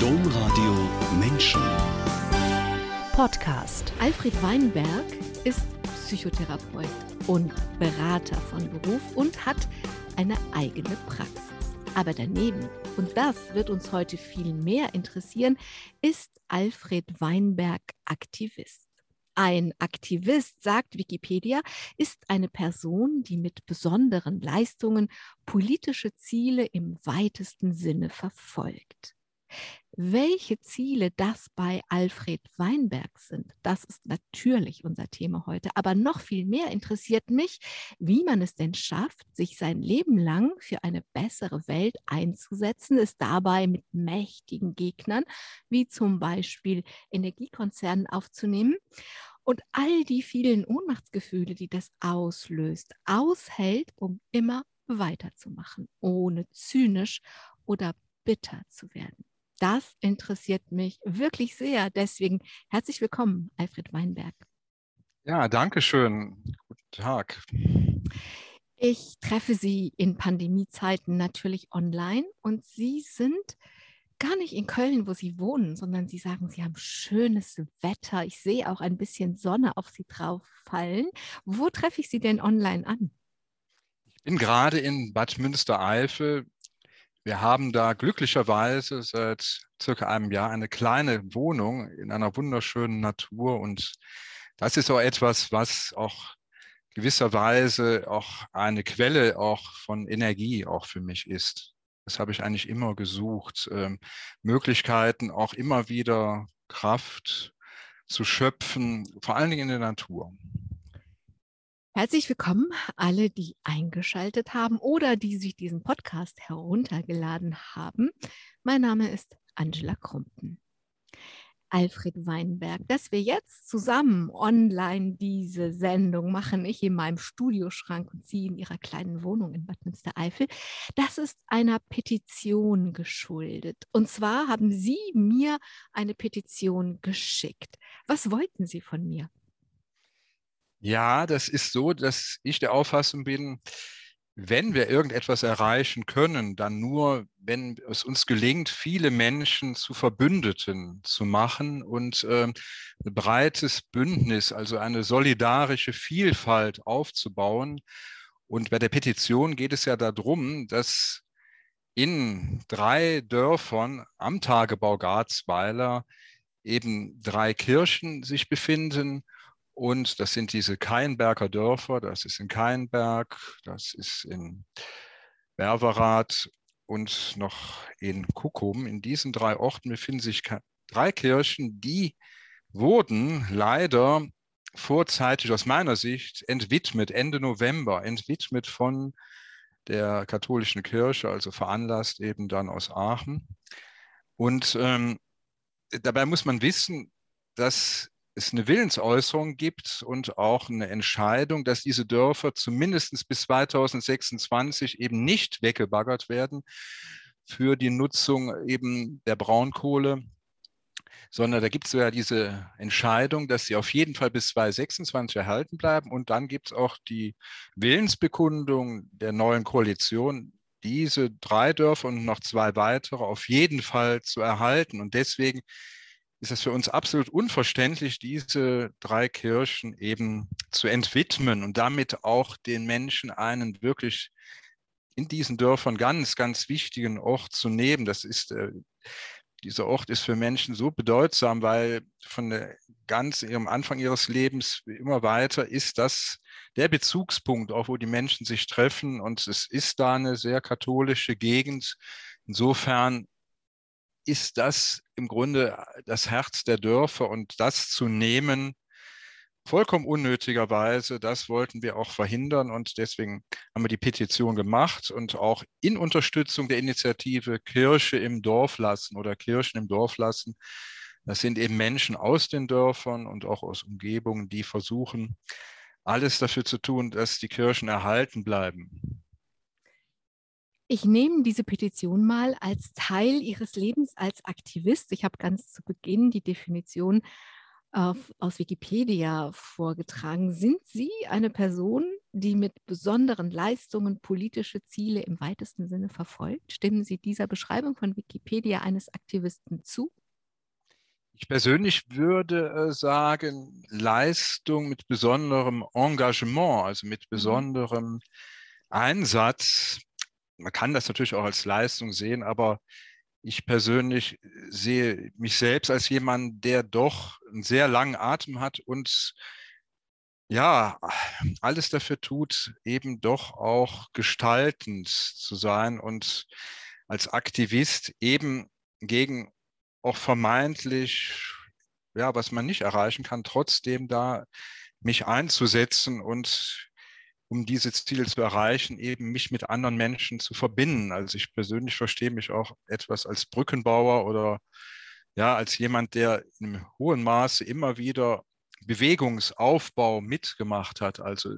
Domradio Menschen. Podcast. Alfred Weinberg ist Psychotherapeut und Berater von Beruf und hat eine eigene Praxis. Aber daneben, und das wird uns heute viel mehr interessieren, ist Alfred Weinberg Aktivist. Ein Aktivist, sagt Wikipedia, ist eine Person, die mit besonderen Leistungen politische Ziele im weitesten Sinne verfolgt. Welche Ziele das bei Alfred Weinberg sind, das ist natürlich unser Thema heute. Aber noch viel mehr interessiert mich, wie man es denn schafft, sich sein Leben lang für eine bessere Welt einzusetzen, es dabei mit mächtigen Gegnern wie zum Beispiel Energiekonzernen aufzunehmen und all die vielen Ohnmachtsgefühle, die das auslöst, aushält, um immer weiterzumachen, ohne zynisch oder bitter zu werden. Das interessiert mich wirklich sehr. Deswegen herzlich willkommen, Alfred Weinberg. Ja, danke schön. Guten Tag. Ich treffe Sie in Pandemiezeiten natürlich online und Sie sind gar nicht in Köln, wo Sie wohnen, sondern Sie sagen, Sie haben schönes Wetter. Ich sehe auch ein bisschen Sonne auf Sie drauf fallen. Wo treffe ich Sie denn online an? Ich bin gerade in Bad Münstereifel wir haben da glücklicherweise seit circa einem Jahr eine kleine Wohnung in einer wunderschönen Natur und das ist auch etwas, was auch gewisserweise auch eine Quelle auch von Energie auch für mich ist. Das habe ich eigentlich immer gesucht. Ähm, Möglichkeiten auch immer wieder Kraft zu schöpfen, vor allen Dingen in der Natur. Herzlich willkommen alle, die eingeschaltet haben oder die sich diesen Podcast heruntergeladen haben. Mein Name ist Angela Krumpen. Alfred Weinberg, dass wir jetzt zusammen online diese Sendung machen, ich in meinem Studioschrank und Sie in Ihrer kleinen Wohnung in Bad Münstereifel, das ist einer Petition geschuldet. Und zwar haben Sie mir eine Petition geschickt. Was wollten Sie von mir? Ja, das ist so, dass ich der Auffassung bin, wenn wir irgendetwas erreichen können, dann nur, wenn es uns gelingt, viele Menschen zu Verbündeten zu machen und äh, ein breites Bündnis, also eine solidarische Vielfalt aufzubauen. Und bei der Petition geht es ja darum, dass in drei Dörfern am Tagebau Garzweiler eben drei Kirchen sich befinden und das sind diese Keinberger Dörfer, das ist in Keinberg, das ist in Berverath und noch in Kuckum. In diesen drei Orten befinden sich drei Kirchen, die wurden leider vorzeitig aus meiner Sicht entwidmet, Ende November, entwidmet von der katholischen Kirche, also veranlasst eben dann aus Aachen. Und ähm, dabei muss man wissen, dass es eine Willensäußerung gibt und auch eine Entscheidung, dass diese Dörfer zumindest bis 2026 eben nicht weggebaggert werden für die Nutzung eben der Braunkohle, sondern da gibt es ja diese Entscheidung, dass sie auf jeden Fall bis 2026 erhalten bleiben. Und dann gibt es auch die Willensbekundung der neuen Koalition, diese drei Dörfer und noch zwei weitere auf jeden Fall zu erhalten. Und deswegen ist es für uns absolut unverständlich, diese drei Kirchen eben zu entwidmen und damit auch den Menschen einen wirklich in diesen Dörfern ganz, ganz wichtigen Ort zu nehmen. Das ist, äh, dieser Ort ist für Menschen so bedeutsam, weil von der, ganz ihrem Anfang ihres Lebens immer weiter ist das der Bezugspunkt, auch wo die Menschen sich treffen. Und es ist da eine sehr katholische Gegend. Insofern ist das im Grunde das Herz der Dörfer und das zu nehmen, vollkommen unnötigerweise, das wollten wir auch verhindern und deswegen haben wir die Petition gemacht und auch in Unterstützung der Initiative Kirche im Dorf lassen oder Kirchen im Dorf lassen. Das sind eben Menschen aus den Dörfern und auch aus Umgebungen, die versuchen, alles dafür zu tun, dass die Kirchen erhalten bleiben. Ich nehme diese Petition mal als Teil Ihres Lebens als Aktivist. Ich habe ganz zu Beginn die Definition äh, aus Wikipedia vorgetragen. Sind Sie eine Person, die mit besonderen Leistungen politische Ziele im weitesten Sinne verfolgt. Stimmen Sie dieser Beschreibung von Wikipedia eines Aktivisten zu? Ich persönlich würde äh, sagen, Leistung mit besonderem Engagement, also mit mhm. besonderem Einsatz. Man kann das natürlich auch als Leistung sehen, aber ich persönlich sehe mich selbst als jemand, der doch einen sehr langen Atem hat und ja, alles dafür tut, eben doch auch gestaltend zu sein und als Aktivist eben gegen auch vermeintlich, ja, was man nicht erreichen kann, trotzdem da mich einzusetzen und um diese Ziele zu erreichen, eben mich mit anderen Menschen zu verbinden. Also ich persönlich verstehe mich auch etwas als Brückenbauer oder ja, als jemand, der in hohem Maße immer wieder Bewegungsaufbau mitgemacht hat, also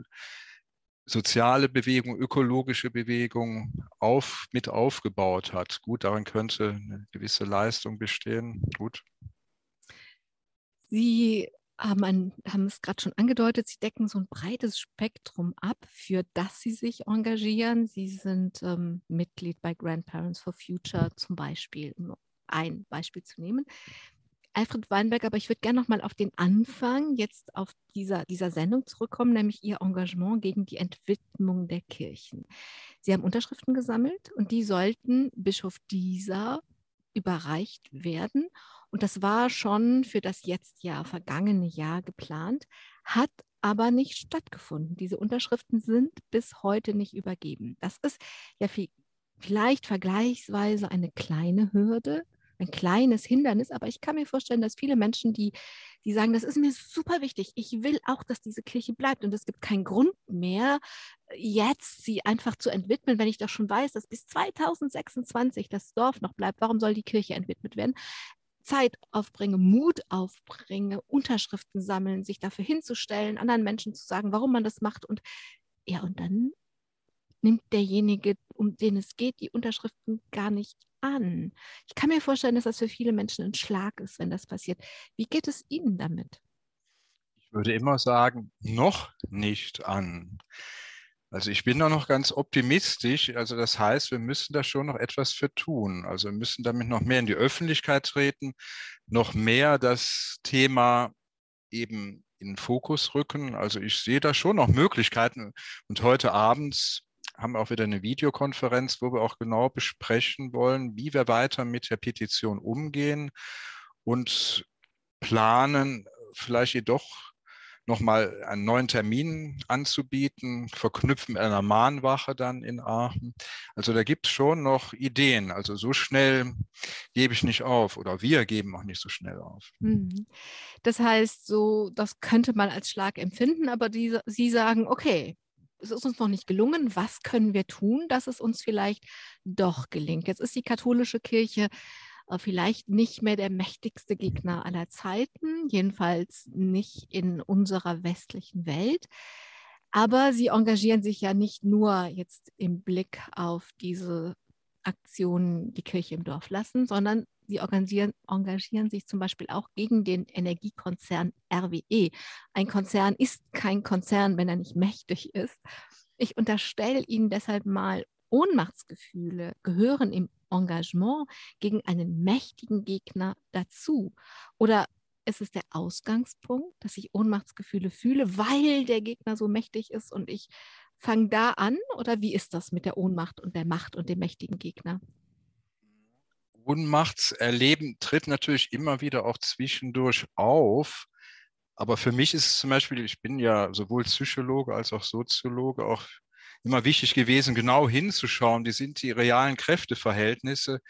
soziale Bewegung, ökologische Bewegung auf, mit aufgebaut hat. Gut, darin könnte eine gewisse Leistung bestehen. Gut. Sie haben, ein, haben es gerade schon angedeutet, Sie decken so ein breites Spektrum ab, für das Sie sich engagieren. Sie sind ähm, Mitglied bei Grandparents for Future zum Beispiel, um ein Beispiel zu nehmen. Alfred Weinberg, aber ich würde gerne noch mal auf den Anfang jetzt auf dieser, dieser Sendung zurückkommen, nämlich Ihr Engagement gegen die Entwidmung der Kirchen. Sie haben Unterschriften gesammelt und die sollten Bischof Dieser überreicht werden. Und das war schon für das jetzt ja vergangene Jahr geplant, hat aber nicht stattgefunden. Diese Unterschriften sind bis heute nicht übergeben. Das ist ja viel, vielleicht vergleichsweise eine kleine Hürde, ein kleines Hindernis, aber ich kann mir vorstellen, dass viele Menschen, die, die sagen, das ist mir super wichtig, ich will auch, dass diese Kirche bleibt und es gibt keinen Grund mehr, jetzt sie einfach zu entwidmen, wenn ich doch schon weiß, dass bis 2026 das Dorf noch bleibt. Warum soll die Kirche entwidmet werden? Zeit aufbringe, Mut aufbringe, Unterschriften sammeln, sich dafür hinzustellen, anderen Menschen zu sagen, warum man das macht und ja, und dann nimmt derjenige, um den es geht, die Unterschriften gar nicht an. Ich kann mir vorstellen, dass das für viele Menschen ein Schlag ist, wenn das passiert. Wie geht es Ihnen damit? Ich würde immer sagen, noch nicht an. Also ich bin da noch ganz optimistisch. Also das heißt, wir müssen da schon noch etwas für tun. Also wir müssen damit noch mehr in die Öffentlichkeit treten, noch mehr das Thema eben in den Fokus rücken. Also ich sehe da schon noch Möglichkeiten. Und heute Abend haben wir auch wieder eine Videokonferenz, wo wir auch genau besprechen wollen, wie wir weiter mit der Petition umgehen und planen, vielleicht jedoch nochmal einen neuen Termin anzubieten, verknüpfen mit einer Mahnwache dann in Aachen. Also da gibt es schon noch Ideen. Also so schnell gebe ich nicht auf oder wir geben auch nicht so schnell auf. Mhm. Das heißt, so, das könnte man als Schlag empfinden, aber die, Sie sagen, okay, es ist uns noch nicht gelungen. Was können wir tun, dass es uns vielleicht doch gelingt? Jetzt ist die katholische Kirche vielleicht nicht mehr der mächtigste Gegner aller Zeiten, jedenfalls nicht in unserer westlichen Welt. Aber sie engagieren sich ja nicht nur jetzt im Blick auf diese Aktion die Kirche im Dorf lassen, sondern sie engagieren, engagieren sich zum Beispiel auch gegen den Energiekonzern RWE. Ein Konzern ist kein Konzern, wenn er nicht mächtig ist. Ich unterstelle Ihnen deshalb mal, Ohnmachtsgefühle gehören im Engagement gegen einen mächtigen Gegner dazu. Oder ist es der Ausgangspunkt, dass ich Ohnmachtsgefühle fühle, weil der Gegner so mächtig ist und ich fange da an? Oder wie ist das mit der Ohnmacht und der Macht und dem mächtigen Gegner? Ohnmachtserleben tritt natürlich immer wieder auch zwischendurch auf. Aber für mich ist es zum Beispiel, ich bin ja sowohl Psychologe als auch Soziologe, auch immer wichtig gewesen, genau hinzuschauen, wie sind die realen Kräfteverhältnisse.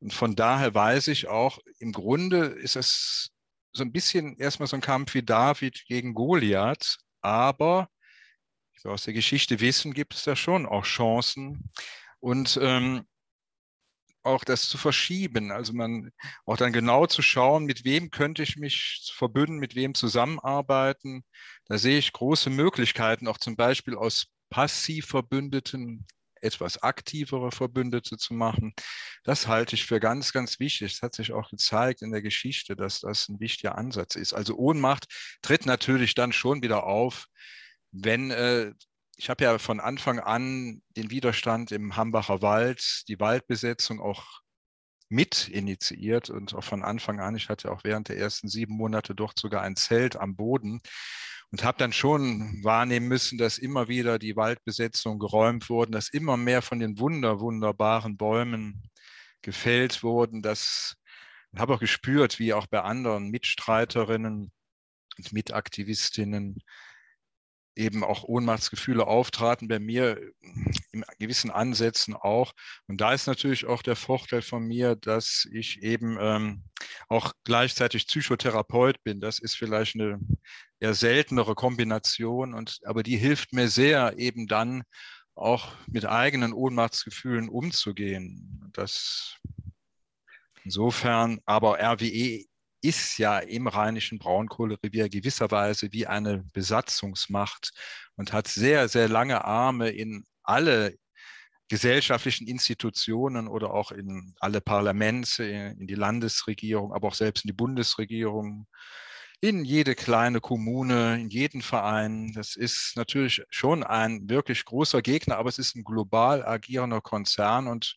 Und von daher weiß ich auch, im Grunde ist es so ein bisschen erstmal so ein Kampf wie David gegen Goliath, aber wir aus der Geschichte wissen, gibt es da schon auch Chancen. Und ähm, auch das zu verschieben. Also man auch dann genau zu schauen, mit wem könnte ich mich verbünden, mit wem zusammenarbeiten. Da sehe ich große Möglichkeiten, auch zum Beispiel aus passiv Verbündeten etwas aktivere Verbündete zu machen. Das halte ich für ganz, ganz wichtig. Es hat sich auch gezeigt in der Geschichte, dass das ein wichtiger Ansatz ist. Also Ohnmacht tritt natürlich dann schon wieder auf, wenn äh, ich habe ja von Anfang an den Widerstand im Hambacher Wald, die Waldbesetzung auch mit initiiert und auch von Anfang an, ich hatte auch während der ersten sieben Monate dort sogar ein Zelt am Boden und habe dann schon wahrnehmen müssen, dass immer wieder die Waldbesetzung geräumt wurden, dass immer mehr von den wunder, wunderbaren Bäumen gefällt wurden, dass habe auch gespürt, wie auch bei anderen Mitstreiterinnen und Mitaktivistinnen eben auch Ohnmachtsgefühle auftraten, bei mir in gewissen Ansätzen auch. Und da ist natürlich auch der Vorteil von mir, dass ich eben ähm, auch gleichzeitig Psychotherapeut bin. Das ist vielleicht eine eher seltenere Kombination, und, aber die hilft mir sehr, eben dann auch mit eigenen Ohnmachtsgefühlen umzugehen. Das insofern, aber RWE ist ja im rheinischen Braunkohlerevier gewisserweise wie eine Besatzungsmacht und hat sehr, sehr lange Arme in alle gesellschaftlichen Institutionen oder auch in alle Parlamente, in die Landesregierung, aber auch selbst in die Bundesregierung, in jede kleine Kommune, in jeden Verein. Das ist natürlich schon ein wirklich großer Gegner, aber es ist ein global agierender Konzern und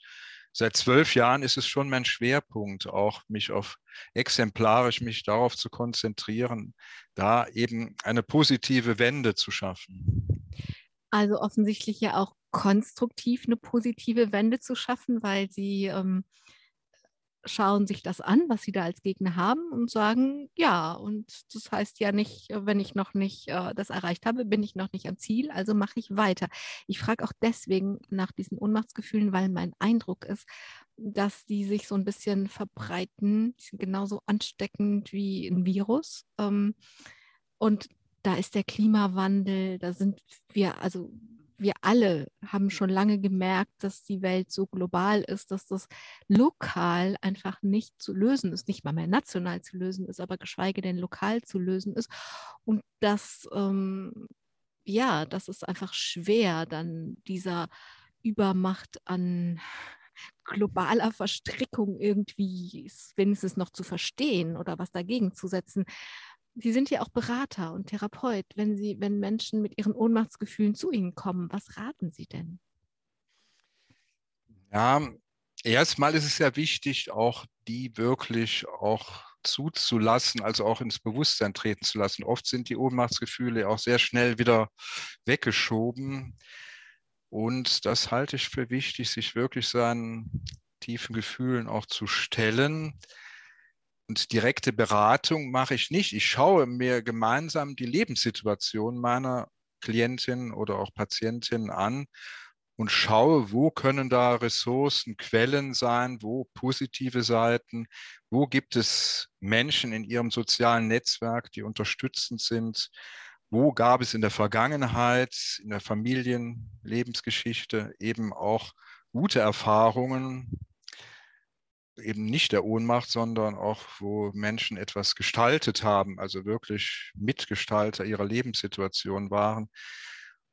seit zwölf Jahren ist es schon mein Schwerpunkt, auch mich auf exemplarisch mich darauf zu konzentrieren, da eben eine positive Wende zu schaffen. Also offensichtlich ja auch konstruktiv eine positive Wende zu schaffen, weil Sie ähm, schauen sich das an, was sie da als Gegner haben und sagen, ja, und das heißt ja nicht, äh, wenn ich noch nicht äh, das erreicht habe, bin ich noch nicht am Ziel, also mache ich weiter. Ich frage auch deswegen nach diesen Ohnmachtsgefühlen, weil mein Eindruck ist, dass die sich so ein bisschen verbreiten, die sind genauso ansteckend wie ein Virus. Ähm, und da ist der Klimawandel, da sind wir, also wir alle haben schon lange gemerkt, dass die Welt so global ist, dass das lokal einfach nicht zu lösen ist, nicht mal mehr national zu lösen ist, aber geschweige denn lokal zu lösen ist. Und das, ähm, ja, das ist einfach schwer, dann dieser Übermacht an globaler Verstrickung irgendwie wenigstens noch zu verstehen oder was dagegen zu setzen. Sie sind ja auch Berater und Therapeut. Wenn Sie, wenn Menschen mit ihren Ohnmachtsgefühlen zu Ihnen kommen, was raten Sie denn? Ja, erstmal ist es ja wichtig, auch die wirklich auch zuzulassen, also auch ins Bewusstsein treten zu lassen. Oft sind die Ohnmachtsgefühle auch sehr schnell wieder weggeschoben. Und das halte ich für wichtig, sich wirklich seinen tiefen Gefühlen auch zu stellen und direkte Beratung mache ich nicht. Ich schaue mir gemeinsam die Lebenssituation meiner Klientin oder auch Patientin an und schaue, wo können da Ressourcen, Quellen sein, wo positive Seiten, wo gibt es Menschen in ihrem sozialen Netzwerk, die unterstützend sind, wo gab es in der Vergangenheit, in der Familienlebensgeschichte eben auch gute Erfahrungen, eben nicht der Ohnmacht, sondern auch, wo Menschen etwas gestaltet haben, also wirklich Mitgestalter ihrer Lebenssituation waren.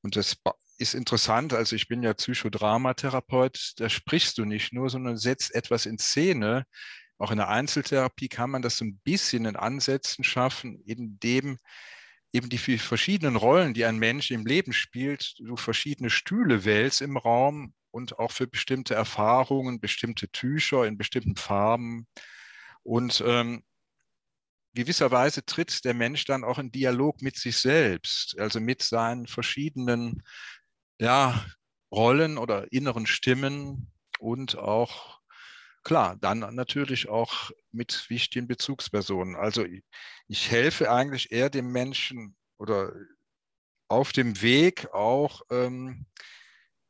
Und das ist interessant, also ich bin ja Psychodramatherapeut, da sprichst du nicht nur, sondern setzt etwas in Szene. Auch in der Einzeltherapie kann man das so ein bisschen in Ansätzen schaffen, indem eben die verschiedenen Rollen, die ein Mensch im Leben spielt, du verschiedene Stühle wählst im Raum und auch für bestimmte Erfahrungen, bestimmte Tücher in bestimmten Farben. Und ähm, gewisserweise tritt der Mensch dann auch in Dialog mit sich selbst, also mit seinen verschiedenen ja, Rollen oder inneren Stimmen und auch, klar, dann natürlich auch mit wichtigen Bezugspersonen. Also ich, ich helfe eigentlich eher dem Menschen oder auf dem Weg auch, ähm,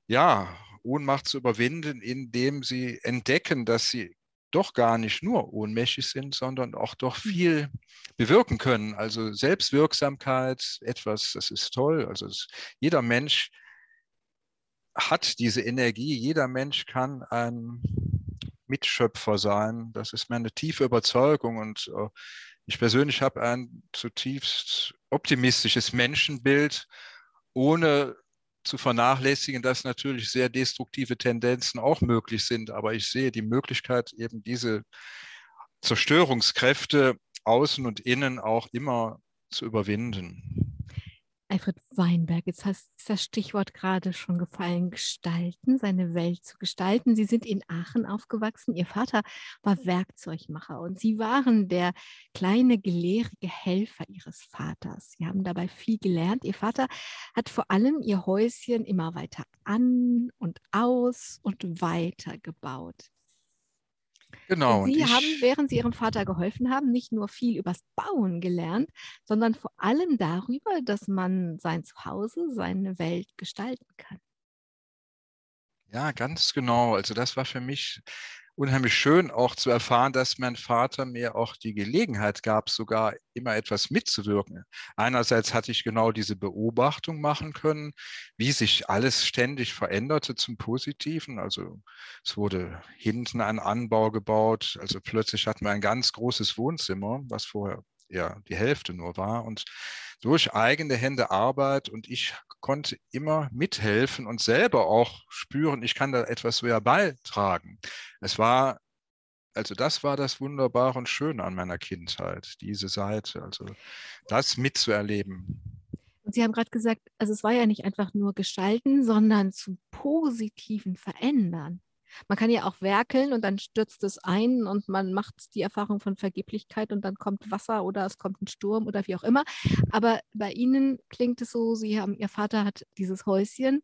ja, Ohnmacht zu überwinden, indem sie entdecken, dass sie doch gar nicht nur ohnmächtig sind, sondern auch doch hm. viel bewirken können. Also Selbstwirksamkeit, etwas, das ist toll. Also es, jeder Mensch hat diese Energie, jeder Mensch kann ein Mitschöpfer sein. Das ist meine tiefe Überzeugung und äh, ich persönlich habe ein zutiefst optimistisches Menschenbild, ohne zu vernachlässigen, dass natürlich sehr destruktive Tendenzen auch möglich sind. Aber ich sehe die Möglichkeit, eben diese Zerstörungskräfte außen und innen auch immer zu überwinden. Alfred Weinberg, jetzt hast, ist das Stichwort gerade schon gefallen, gestalten, seine Welt zu gestalten. Sie sind in Aachen aufgewachsen. Ihr Vater war Werkzeugmacher und Sie waren der kleine gelehrige Helfer Ihres Vaters. Sie haben dabei viel gelernt. Ihr Vater hat vor allem Ihr Häuschen immer weiter an und aus und weiter gebaut. Genau. Und Sie haben, während Sie Ihrem Vater geholfen haben, nicht nur viel übers Bauen gelernt, sondern vor allem darüber, dass man sein Zuhause, seine Welt gestalten kann. Ja, ganz genau. Also das war für mich unheimlich schön auch zu erfahren, dass mein Vater mir auch die Gelegenheit gab, sogar immer etwas mitzuwirken. Einerseits hatte ich genau diese Beobachtung machen können, wie sich alles ständig veränderte zum Positiven. Also es wurde hinten ein Anbau gebaut, also plötzlich hatten wir ein ganz großes Wohnzimmer, was vorher ja die Hälfte nur war. Und durch eigene Hände Arbeit und ich konnte immer mithelfen und selber auch spüren, ich kann da etwas so beitragen. Es war, also das war das Wunderbare und Schöne an meiner Kindheit, diese Seite, also das mitzuerleben. Und Sie haben gerade gesagt, also es war ja nicht einfach nur gestalten, sondern zum Positiven verändern. Man kann ja auch werkeln und dann stürzt es ein und man macht die Erfahrung von Vergeblichkeit und dann kommt Wasser oder es kommt ein Sturm oder wie auch immer. Aber bei Ihnen klingt es so, Sie haben, Ihr Vater hat dieses Häuschen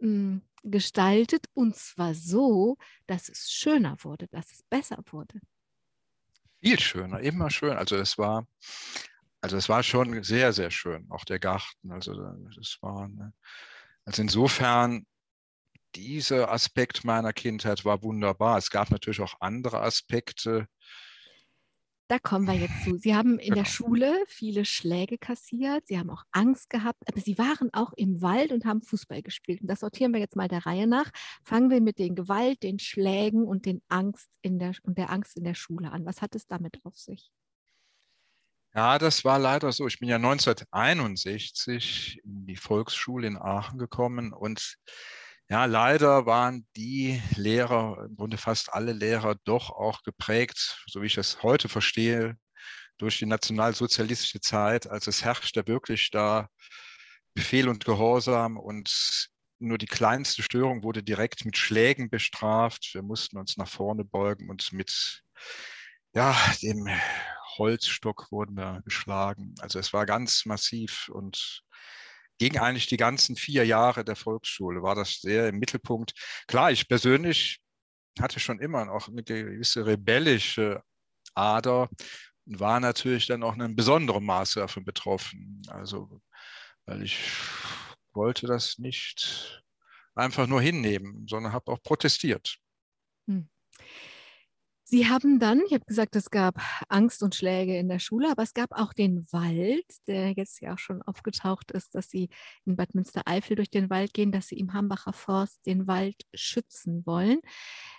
mh, hm, gestaltet und zwar so, dass es schöner wurde, dass es besser wurde. Viel schöner, immer schön. Also es war, also es war schon sehr, sehr schön, auch der Garten. Also das war, eine, also insofern dieser Aspekt meiner Kindheit war wunderbar. Es gab natürlich auch andere Aspekte. Da kommen wir jetzt zu. Sie haben in genau. der Schule viele Schläge kassiert, Sie haben auch Angst gehabt, aber Sie waren auch im Wald und haben Fußball gespielt. Und das sortieren wir jetzt mal der Reihe nach. Fangen wir mit den Gewalt, den Schlägen und, den Angst in der, und der Angst in der Schule an. Was hat es damit auf sich? Ja, das war leider so. Ich bin ja 1961 in die Volksschule in Aachen gekommen und ja, leider waren die Lehrer, im Grunde fast alle Lehrer, doch auch geprägt, so wie ich es heute verstehe, durch die nationalsozialistische Zeit. Also es herrschte wirklich da Befehl und Gehorsam und nur die kleinste Störung wurde direkt mit Schlägen bestraft. Wir mussten uns nach vorne beugen und mit ja, dem Holzstock wurden wir geschlagen. Also es war ganz massiv und ging eigentlich die ganzen vier Jahre der Volksschule, war das sehr im Mittelpunkt. Klar, ich persönlich hatte schon immer auch eine gewisse rebellische Ader und war natürlich dann auch in einem besonderen Maße davon betroffen. Also, weil ich wollte das nicht einfach nur hinnehmen, sondern habe auch protestiert. Hm. Sie haben dann, ich habe gesagt, es gab Angst und Schläge in der Schule, aber es gab auch den Wald, der jetzt ja auch schon aufgetaucht ist, dass Sie in Bad Münstereifel durch den Wald gehen, dass Sie im Hambacher Forst den Wald schützen wollen.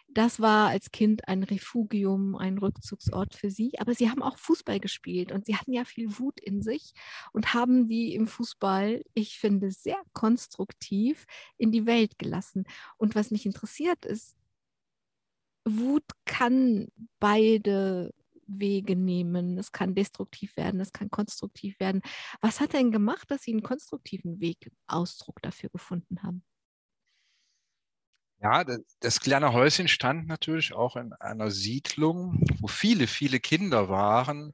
Das war als Kind ein Refugium, ein Rückzugsort für Sie. Aber Sie haben auch Fußball gespielt und Sie hatten ja viel Wut in sich und haben die im Fußball, ich finde, sehr konstruktiv in die Welt gelassen. Und was mich interessiert ist, Wut kann beide Wege nehmen. Es kann destruktiv werden, es kann konstruktiv werden. Was hat denn gemacht, dass Sie einen konstruktiven Weg, Ausdruck dafür gefunden haben? Ja, das kleine Häuschen stand natürlich auch in einer Siedlung, wo viele, viele Kinder waren.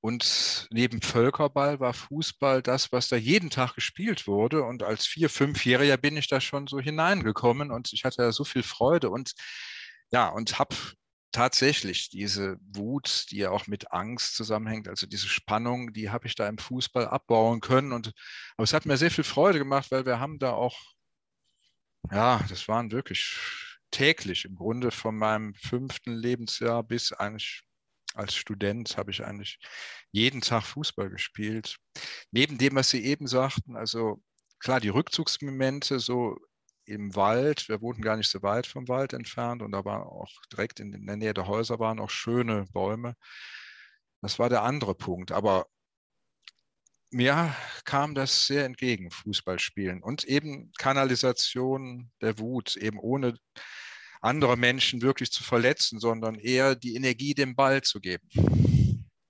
Und neben Völkerball war Fußball das, was da jeden Tag gespielt wurde. Und als Vier-, Fünfjähriger bin ich da schon so hineingekommen und ich hatte da so viel Freude. Und ja, und habe tatsächlich diese Wut, die ja auch mit Angst zusammenhängt, also diese Spannung, die habe ich da im Fußball abbauen können. Und aber es hat mir sehr viel Freude gemacht, weil wir haben da auch, ja, das waren wirklich täglich im Grunde von meinem fünften Lebensjahr bis eigentlich als Student habe ich eigentlich jeden Tag Fußball gespielt. Neben dem, was Sie eben sagten, also klar, die Rückzugsmomente, so im Wald. Wir wohnten gar nicht so weit vom Wald entfernt und da war auch direkt in der Nähe der Häuser waren auch schöne Bäume. Das war der andere Punkt. Aber mir kam das sehr entgegen, Fußballspielen und eben Kanalisation der Wut, eben ohne andere Menschen wirklich zu verletzen, sondern eher die Energie dem Ball zu geben.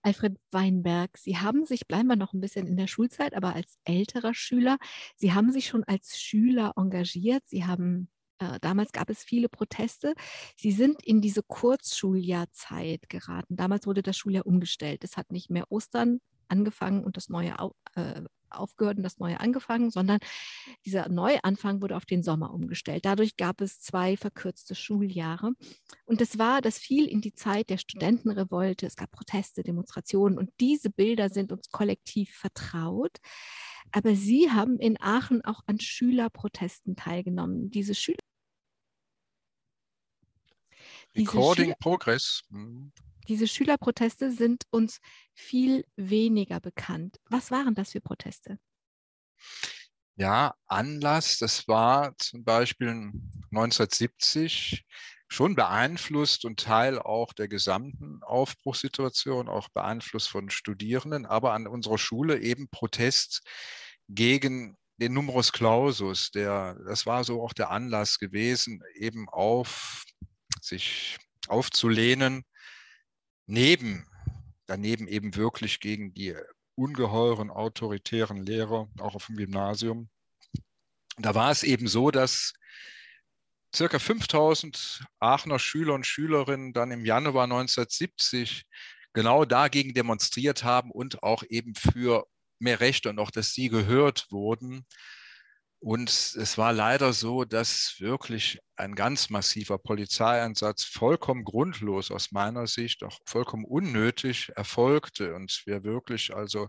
Alfred Weinberg, Sie haben sich, bleiben wir noch ein bisschen in der Schulzeit, aber als älterer Schüler, Sie haben sich schon als Schüler engagiert. Sie haben, äh, damals gab es viele Proteste. Sie sind in diese Kurzschuljahrzeit geraten. Damals wurde das Schuljahr umgestellt. Es hat nicht mehr Ostern angefangen und das neue äh, aufgehört und das Neue angefangen, sondern dieser Neuanfang wurde auf den Sommer umgestellt. Dadurch gab es zwei verkürzte Schuljahre. Und das war, das fiel in die Zeit der Studentenrevolte. Es gab Proteste, Demonstrationen und diese Bilder sind uns kollektiv vertraut. Aber Sie haben in Aachen auch an Schülerprotesten teilgenommen. Diese Schüler Recording Schüler Progress. Mhm. Diese Schülerproteste sind uns viel weniger bekannt. Was waren das für Proteste? Ja, Anlass, das war zum Beispiel 1970 schon beeinflusst und Teil auch der gesamten Aufbruchssituation, auch beeinflusst von Studierenden, aber an unserer Schule eben Protest gegen den Numerus Clausus. Der, das war so auch der Anlass gewesen, eben auf sich aufzulehnen neben, daneben eben wirklich gegen die ungeheuren autoritären Lehrer, auch auf dem Gymnasium. Da war es eben so, dass circa 5000 Aachener Schüler und Schülerinnen dann im Januar 1970 genau dagegen demonstriert haben und auch eben für mehr Rechte und auch, dass sie gehört wurden. Und es war leider so, dass wirklich ein ganz massiver Polizeieinsatz vollkommen grundlos aus meiner Sicht, auch vollkommen unnötig erfolgte und wir wirklich also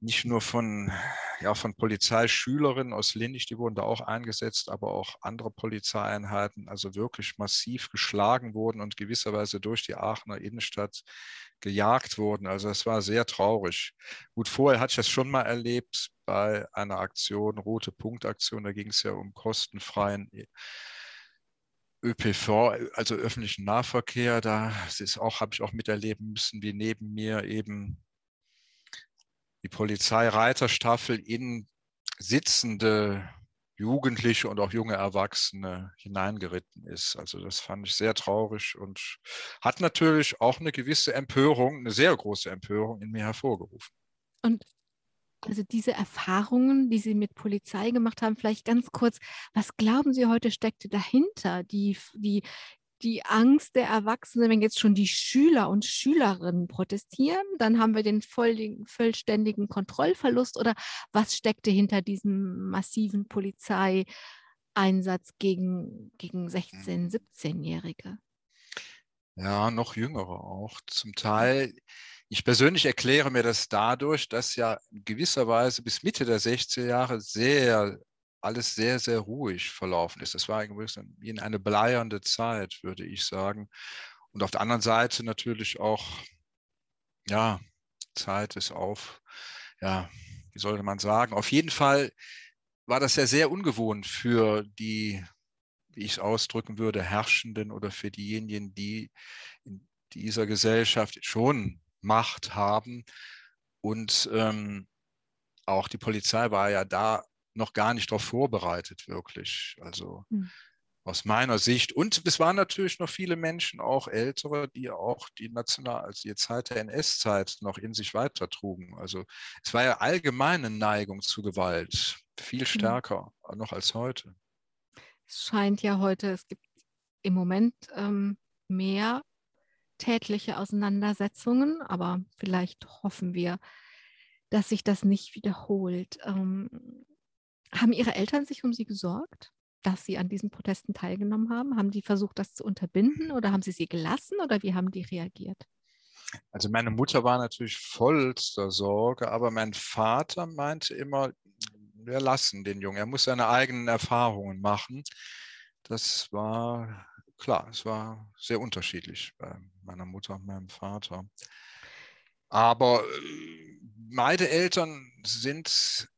nicht nur von, ja, von Polizeischülerinnen aus Lindig, die wurden da auch eingesetzt, aber auch andere Polizeieinheiten, also wirklich massiv geschlagen wurden und gewisserweise durch die Aachener Innenstadt gejagt wurden. Also es war sehr traurig. Gut, vorher hatte ich das schon mal erlebt bei einer Aktion, Rote Punktaktion, da ging es ja um kostenfreien ÖPV, also öffentlichen Nahverkehr. Da habe ich auch miterleben müssen, wie neben mir eben die Polizeireiterstaffel in sitzende Jugendliche und auch junge Erwachsene hineingeritten ist. Also das fand ich sehr traurig und hat natürlich auch eine gewisse Empörung, eine sehr große Empörung in mir hervorgerufen. Und also diese Erfahrungen, die Sie mit Polizei gemacht haben, vielleicht ganz kurz, was glauben Sie heute steckte dahinter? Die, die, die Angst der Erwachsenen, wenn jetzt schon die Schüler und Schülerinnen protestieren, dann haben wir den vollständigen Kontrollverlust oder was steckte hinter diesem massiven Polizeieinsatz gegen, gegen 16-, 17-Jährige? Ja, noch jüngere auch. Zum Teil, ich persönlich erkläre mir das dadurch, dass ja in gewisser Weise bis Mitte der 60er Jahre sehr alles sehr, sehr ruhig verlaufen ist. Das war in eine bleiernde Zeit, würde ich sagen. Und auf der anderen Seite natürlich auch, ja, Zeit ist auf, ja, wie sollte man sagen? Auf jeden Fall war das ja sehr ungewohnt für die, wie ich es ausdrücken würde, Herrschenden oder für diejenigen, die in dieser Gesellschaft schon Macht haben. Und ähm, auch die Polizei war ja da noch gar nicht darauf vorbereitet, wirklich. Also hm. aus meiner Sicht. Und es waren natürlich noch viele Menschen, auch ältere, die auch die national, also die Zeit der NS-Zeit noch in sich weitertrugen. Also es war ja allgemeine Neigung zu Gewalt, viel hm. stärker hm. noch als heute. Es scheint ja heute, es gibt im Moment ähm, mehr tätliche Auseinandersetzungen, aber vielleicht hoffen wir, dass sich das nicht wiederholt. Ähm, haben Ihre Eltern sich um Sie gesorgt, dass Sie an diesen Protesten teilgenommen haben? Haben die versucht, das zu unterbinden oder haben Sie sie gelassen oder wie haben die reagiert? Also meine Mutter war natürlich vollster Sorge, aber mein Vater meinte immer, wir lassen den Jungen, er muss seine eigenen Erfahrungen machen. Das war klar, es war sehr unterschiedlich bei meiner Mutter und meinem Vater. Aber äh, meine Eltern sind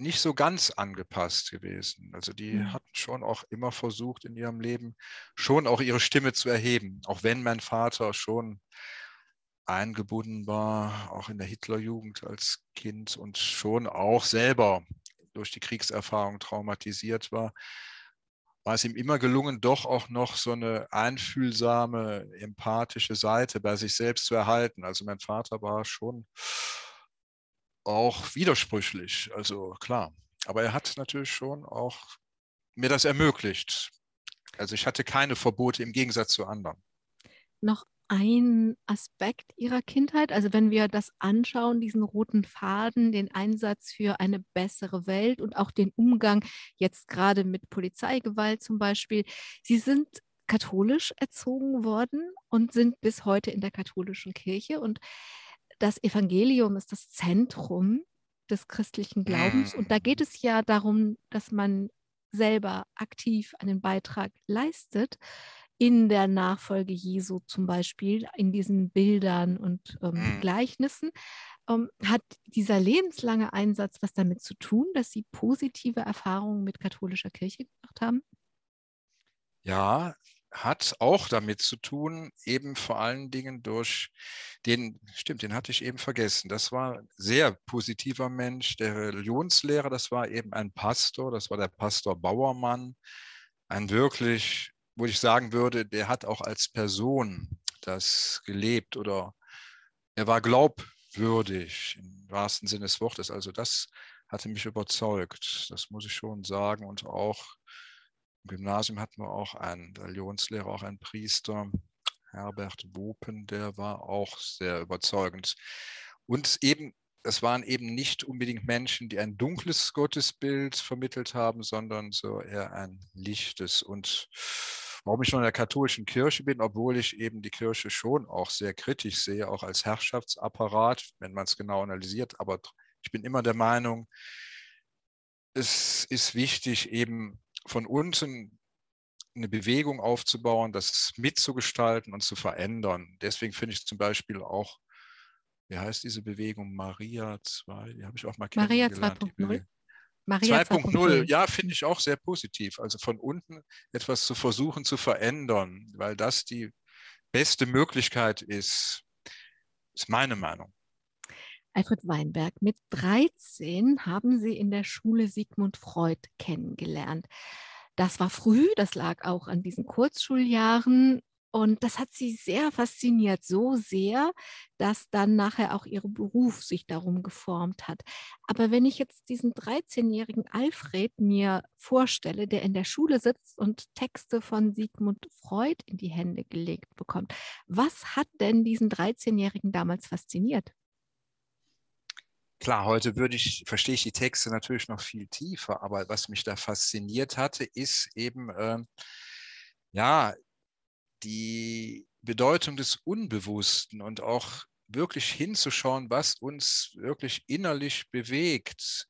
nicht so ganz angepasst gewesen. Also die mhm. hatten schon auch immer versucht in ihrem Leben schon auch ihre Stimme zu erheben, auch wenn mein Vater schon eingebunden war, auch in der Hitlerjugend als Kind und schon auch selber durch die Kriegserfahrung traumatisiert war. war es ihm immer gelungen, doch auch noch so eine einfühlsame, empathische Seite bei sich selbst zu erhalten. Also mein Vater war schon auch widersprüchlich, also klar. Aber er hat natürlich schon auch mir das ermöglicht. Also ich hatte keine Verbote im Gegensatz zu anderen. Noch ein Aspekt Ihrer Kindheit? Also wenn wir das anschauen, diesen roten Faden, den Einsatz für eine bessere Welt und auch den Umgang jetzt gerade mit Polizeigewalt zum Beispiel. Sie sind katholisch erzogen worden und sind bis heute in der katholischen Kirche und das Evangelium ist das Zentrum des christlichen Glaubens und da geht mm. es ja darum, dass man selber aktiv einen Beitrag leistet in der Nachfolge Jesu zum Beispiel, in diesen Bildern und ähm, mhm. Gleichnissen. Ähm, hat dieser lebenslange Einsatz was damit zu tun, dass Sie positive Erfahrungen mit katholischer Kirche gemacht haben? Ja, hat auch damit zu tun, eben vor allen Dingen durch den, stimmt, den hatte ich eben vergessen. Das war ein sehr positiver Mensch, der Religionslehrer, das war eben ein Pastor, das war der Pastor Bauermann, ein wirklich wo ich sagen würde, der hat auch als Person das gelebt oder er war glaubwürdig im wahrsten Sinne des Wortes. Also das hatte mich überzeugt, das muss ich schon sagen. Und auch im Gymnasium hatten wir auch einen Religionslehrer, auch einen Priester, Herbert Wopen, der war auch sehr überzeugend. Und eben, es waren eben nicht unbedingt Menschen, die ein dunkles Gottesbild vermittelt haben, sondern so eher ein lichtes und warum ich schon in der katholischen Kirche bin, obwohl ich eben die Kirche schon auch sehr kritisch sehe, auch als Herrschaftsapparat, wenn man es genau analysiert. Aber ich bin immer der Meinung, es ist wichtig, eben von unten eine Bewegung aufzubauen, das mitzugestalten und zu verändern. Deswegen finde ich zum Beispiel auch, wie heißt diese Bewegung, Maria 2, die habe ich auch mal Maria 2.0. 2.0, ja, finde ich auch sehr positiv. Also von unten etwas zu versuchen zu verändern, weil das die beste Möglichkeit ist, ist meine Meinung. Alfred Weinberg, mit 13 haben Sie in der Schule Sigmund Freud kennengelernt. Das war früh, das lag auch an diesen Kurzschuljahren. Und das hat sie sehr fasziniert, so sehr, dass dann nachher auch ihr Beruf sich darum geformt hat. Aber wenn ich jetzt diesen 13-jährigen Alfred mir vorstelle, der in der Schule sitzt und Texte von Sigmund Freud in die Hände gelegt bekommt, was hat denn diesen 13-jährigen damals fasziniert? Klar, heute würde ich, verstehe ich die Texte natürlich noch viel tiefer, aber was mich da fasziniert hatte, ist eben, äh, ja, die Bedeutung des Unbewussten und auch wirklich hinzuschauen, was uns wirklich innerlich bewegt.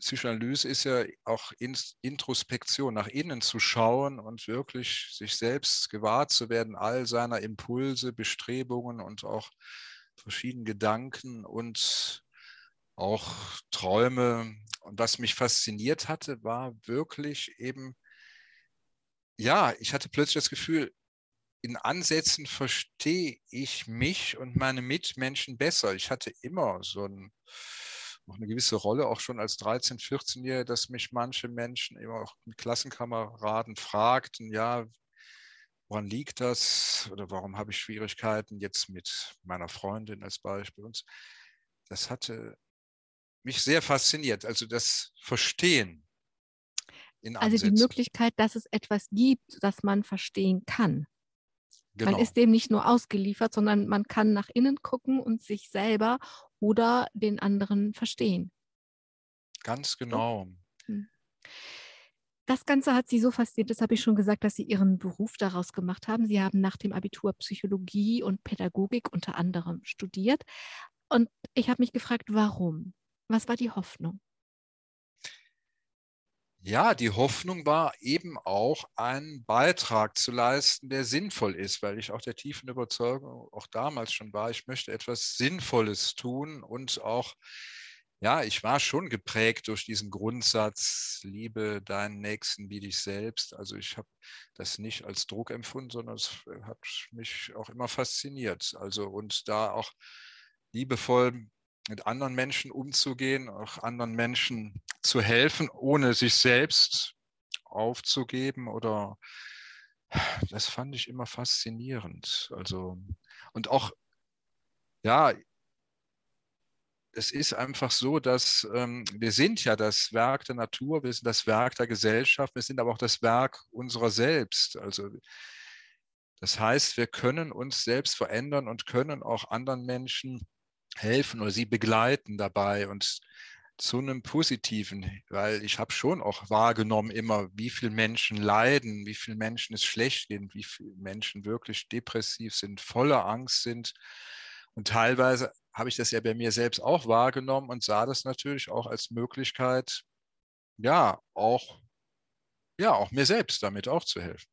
Psychoanalyse ist ja auch Introspektion, nach innen zu schauen und wirklich sich selbst gewahr zu werden, all seiner Impulse, Bestrebungen und auch verschiedene Gedanken und auch Träume. Und was mich fasziniert hatte, war wirklich eben ja, ich hatte plötzlich das Gefühl, in Ansätzen verstehe ich mich und meine Mitmenschen besser. Ich hatte immer so ein, noch eine gewisse Rolle, auch schon als 13-, 14-Jähriger, dass mich manche Menschen, immer auch Klassenkameraden fragten, ja, woran liegt das oder warum habe ich Schwierigkeiten jetzt mit meiner Freundin als Beispiel. Und das hatte mich sehr fasziniert, also das Verstehen also die Möglichkeit, dass es etwas gibt, das man verstehen kann. Genau. Man ist dem nicht nur ausgeliefert, sondern man kann nach innen gucken und sich selber oder den anderen verstehen. Ganz genau. Hm. Das Ganze hat Sie so fasziniert, das habe ich schon gesagt, dass Sie Ihren Beruf daraus gemacht haben. Sie haben nach dem Abitur Psychologie und Pädagogik unter anderem studiert. Und ich habe mich gefragt, warum? Was war die Hoffnung? Ja, die Hoffnung war eben auch einen Beitrag zu leisten, der sinnvoll ist, weil ich auch der tiefen Überzeugung auch damals schon war, ich möchte etwas Sinnvolles tun und auch, ja, ich war schon geprägt durch diesen Grundsatz, liebe deinen Nächsten wie dich selbst. Also ich habe das nicht als Druck empfunden, sondern es hat mich auch immer fasziniert. Also und da auch liebevoll mit anderen Menschen umzugehen, auch anderen Menschen zu helfen, ohne sich selbst aufzugeben oder das fand ich immer faszinierend. Also, und auch, ja, es ist einfach so, dass ähm, wir sind ja das Werk der Natur, wir sind das Werk der Gesellschaft, wir sind aber auch das Werk unserer selbst. Also das heißt, wir können uns selbst verändern und können auch anderen Menschen helfen oder sie begleiten dabei und zu einem positiven, weil ich habe schon auch wahrgenommen immer, wie viele Menschen leiden, wie viele Menschen es schlecht geht, wie viele Menschen wirklich depressiv sind, voller Angst sind. Und teilweise habe ich das ja bei mir selbst auch wahrgenommen und sah das natürlich auch als Möglichkeit, ja, auch, ja, auch mir selbst damit auch zu helfen.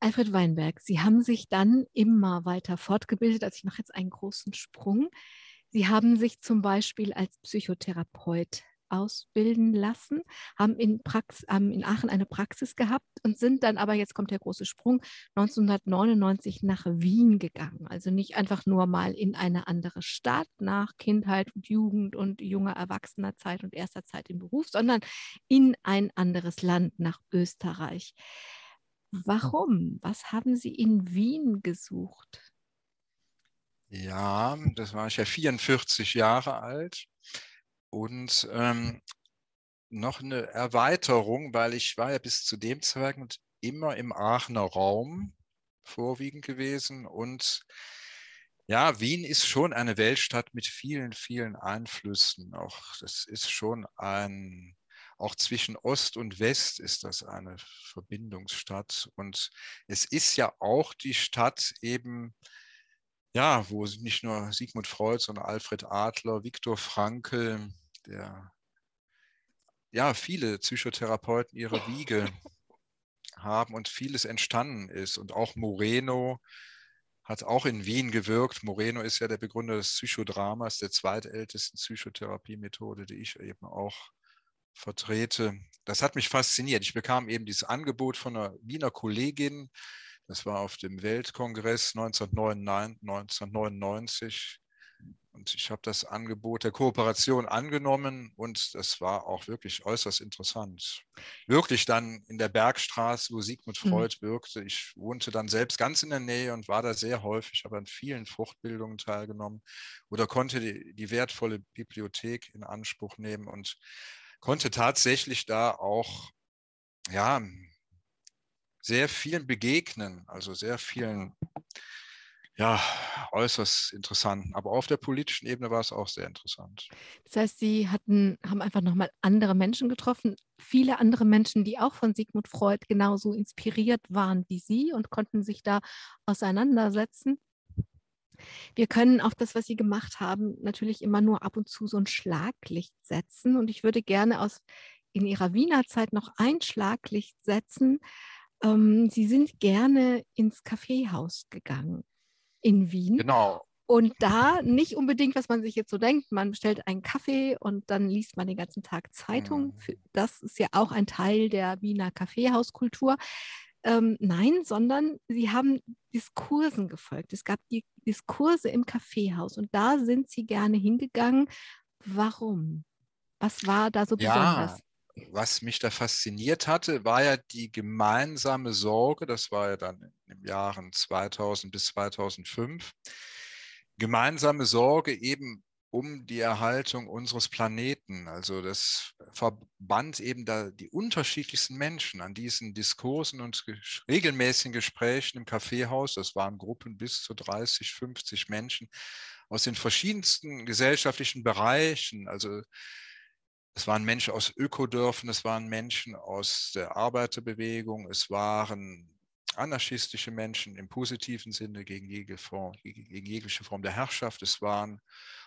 Alfred Weinberg, Sie haben sich dann immer weiter fortgebildet. Also ich mache jetzt einen großen Sprung. Sie haben sich zum Beispiel als Psychotherapeut ausbilden lassen, haben in, Prax haben in Aachen eine Praxis gehabt und sind dann aber, jetzt kommt der große Sprung, 1999 nach Wien gegangen. Also nicht einfach nur mal in eine andere Stadt nach Kindheit und Jugend und junger Erwachsener Zeit und erster Zeit im Beruf, sondern in ein anderes Land, nach Österreich. Warum? Was haben Sie in Wien gesucht? Ja, das war ich ja 44 Jahre alt und ähm, noch eine Erweiterung, weil ich war ja bis zu dem Zeitpunkt immer im Aachener Raum vorwiegend gewesen und ja, Wien ist schon eine Weltstadt mit vielen, vielen Einflüssen. Auch das ist schon ein, auch zwischen Ost und West ist das eine Verbindungsstadt. Und es ist ja auch die Stadt eben ja, wo nicht nur Sigmund Freud, sondern Alfred Adler, Viktor Frankl, der ja viele Psychotherapeuten ihre Wiege haben und vieles entstanden ist. Und auch Moreno hat auch in Wien gewirkt. Moreno ist ja der Begründer des Psychodramas, der zweitältesten Psychotherapiemethode, die ich eben auch vertrete. Das hat mich fasziniert. Ich bekam eben dieses Angebot von einer Wiener Kollegin, das war auf dem Weltkongress 1999. Und ich habe das Angebot der Kooperation angenommen und das war auch wirklich äußerst interessant. Wirklich dann in der Bergstraße, wo Sigmund mhm. Freud mhm. wirkte. Ich wohnte dann selbst ganz in der Nähe und war da sehr häufig, habe an vielen Fruchtbildungen teilgenommen oder konnte die, die wertvolle Bibliothek in Anspruch nehmen und konnte tatsächlich da auch ja, sehr vielen begegnen, also sehr vielen, ja, äußerst interessanten. Aber auf der politischen Ebene war es auch sehr interessant. Das heißt, Sie hatten, haben einfach nochmal andere Menschen getroffen, viele andere Menschen, die auch von Sigmund Freud genauso inspiriert waren wie Sie und konnten sich da auseinandersetzen. Wir können auf das, was Sie gemacht haben, natürlich immer nur ab und zu so ein Schlaglicht setzen. Und ich würde gerne aus in Ihrer Wiener Zeit noch ein Schlaglicht setzen, ähm, Sie sind gerne ins Kaffeehaus gegangen in Wien. Genau. Und da nicht unbedingt, was man sich jetzt so denkt, man bestellt einen Kaffee und dann liest man den ganzen Tag Zeitung. Mhm. Das ist ja auch ein Teil der Wiener Kaffeehauskultur. Ähm, nein, sondern sie haben Diskursen gefolgt. Es gab die Diskurse im Kaffeehaus und da sind sie gerne hingegangen. Warum? Was war da so besonders? Was mich da fasziniert hatte, war ja die gemeinsame Sorge, das war ja dann im Jahren 2000 bis 2005, gemeinsame Sorge eben um die Erhaltung unseres Planeten. Also das verband eben da die unterschiedlichsten Menschen an diesen Diskursen und regelmäßigen Gesprächen im Kaffeehaus. Das waren Gruppen bis zu 30, 50 Menschen aus den verschiedensten gesellschaftlichen Bereichen. Also es waren Menschen aus Ökodörfern, es waren Menschen aus der Arbeiterbewegung, es waren anarchistische Menschen im positiven Sinne gegen, jede Form, gegen jegliche Form der Herrschaft. Es waren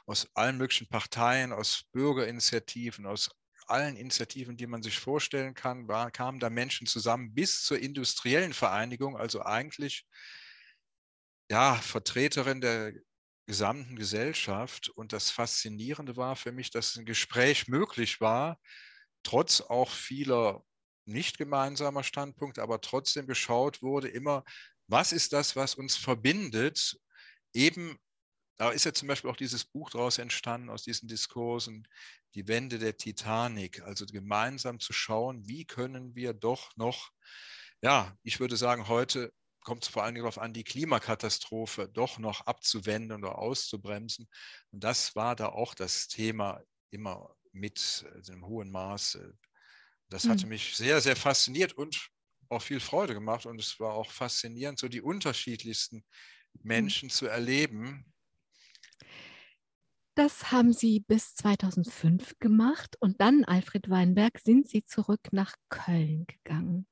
aus allen möglichen Parteien, aus Bürgerinitiativen, aus allen Initiativen, die man sich vorstellen kann, war, kamen da Menschen zusammen bis zur industriellen Vereinigung, also eigentlich ja, Vertreterin der gesamten Gesellschaft. Und das Faszinierende war für mich, dass ein Gespräch möglich war, trotz auch vieler nicht gemeinsamer Standpunkte, aber trotzdem geschaut wurde immer, was ist das, was uns verbindet, eben da ist ja zum Beispiel auch dieses Buch daraus entstanden, aus diesen Diskursen, die Wende der Titanic, also gemeinsam zu schauen, wie können wir doch noch, ja, ich würde sagen, heute kommt es vor allen Dingen darauf an, die Klimakatastrophe doch noch abzuwenden oder auszubremsen. Und das war da auch das Thema immer mit also im hohen Maße. Das hatte hm. mich sehr, sehr fasziniert und auch viel Freude gemacht. Und es war auch faszinierend, so die unterschiedlichsten hm. Menschen zu erleben, das haben Sie bis 2005 gemacht und dann, Alfred Weinberg, sind Sie zurück nach Köln gegangen,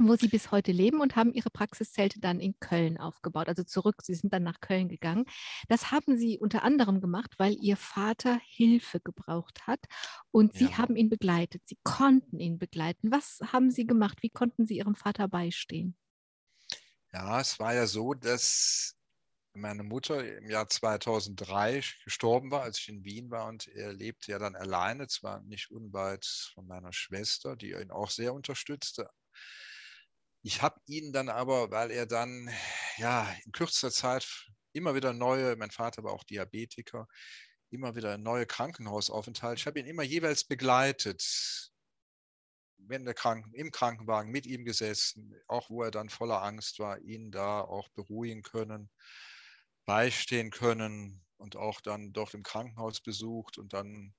wo Sie bis heute leben und haben Ihre Praxiszelte dann in Köln aufgebaut. Also zurück, Sie sind dann nach Köln gegangen. Das haben Sie unter anderem gemacht, weil Ihr Vater Hilfe gebraucht hat und Sie ja. haben ihn begleitet. Sie konnten ihn begleiten. Was haben Sie gemacht? Wie konnten Sie Ihrem Vater beistehen? Ja, es war ja so, dass meine Mutter im Jahr 2003 gestorben war, als ich in Wien war und er lebte ja dann alleine, zwar nicht unweit von meiner Schwester, die ihn auch sehr unterstützte. Ich habe ihn dann aber, weil er dann ja in kürzester Zeit immer wieder neue, mein Vater war auch Diabetiker, immer wieder neue Krankenhausaufenthalte. Ich habe ihn immer jeweils begleitet, wenn der Kranken, im Krankenwagen mit ihm gesessen, auch wo er dann voller Angst war, ihn da auch beruhigen können beistehen können und auch dann dort im Krankenhaus besucht und dann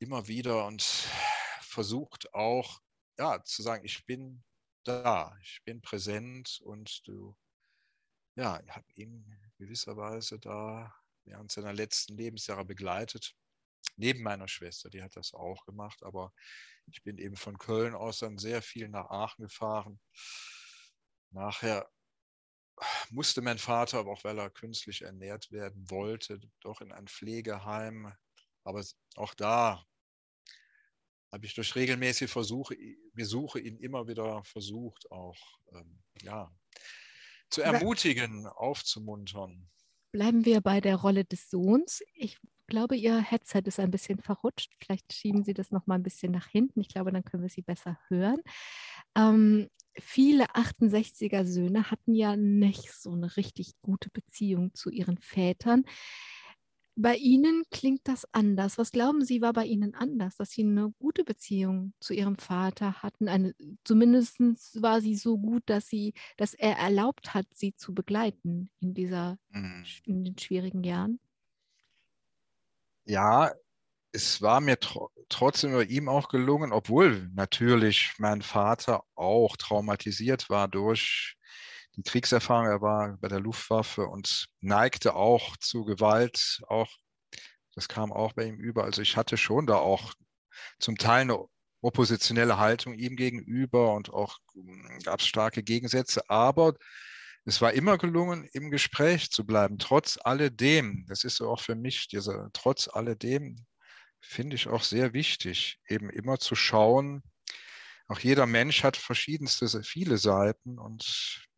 immer wieder und versucht auch ja, zu sagen, ich bin da, ich bin präsent und du, ja, ich habe ihn gewisserweise da während seiner letzten Lebensjahre begleitet, neben meiner Schwester, die hat das auch gemacht, aber ich bin eben von Köln aus dann sehr viel nach Aachen gefahren. Nachher musste mein Vater, aber auch weil er künstlich ernährt werden wollte, doch in ein Pflegeheim. Aber auch da habe ich durch regelmäßige Versuche, Besuche ihn immer wieder versucht, auch ähm, ja, zu ermutigen, aufzumuntern. Bleiben wir bei der Rolle des Sohns. Ich glaube, Ihr Headset ist ein bisschen verrutscht. Vielleicht schieben Sie das noch mal ein bisschen nach hinten. Ich glaube, dann können wir Sie besser hören. Ähm, viele 68er Söhne hatten ja nicht so eine richtig gute Beziehung zu ihren Vätern. Bei Ihnen klingt das anders. Was glauben Sie, war bei Ihnen anders, dass Sie eine gute Beziehung zu Ihrem Vater hatten? Eine, zumindest war sie so gut, dass, sie, dass er erlaubt hat, Sie zu begleiten in, dieser, mhm. in den schwierigen Jahren? Ja, es war mir tr trotzdem bei ihm auch gelungen, obwohl natürlich mein Vater auch traumatisiert war durch die Kriegserfahrung. Er war bei der Luftwaffe und neigte auch zu Gewalt. Auch das kam auch bei ihm über. Also ich hatte schon da auch zum Teil eine oppositionelle Haltung ihm gegenüber und auch hm, gab es starke Gegensätze. Aber es war immer gelungen, im Gespräch zu bleiben, trotz alledem. Das ist so auch für mich, dieser trotz alledem, finde ich auch sehr wichtig, eben immer zu schauen. Auch jeder Mensch hat verschiedenste, viele Seiten und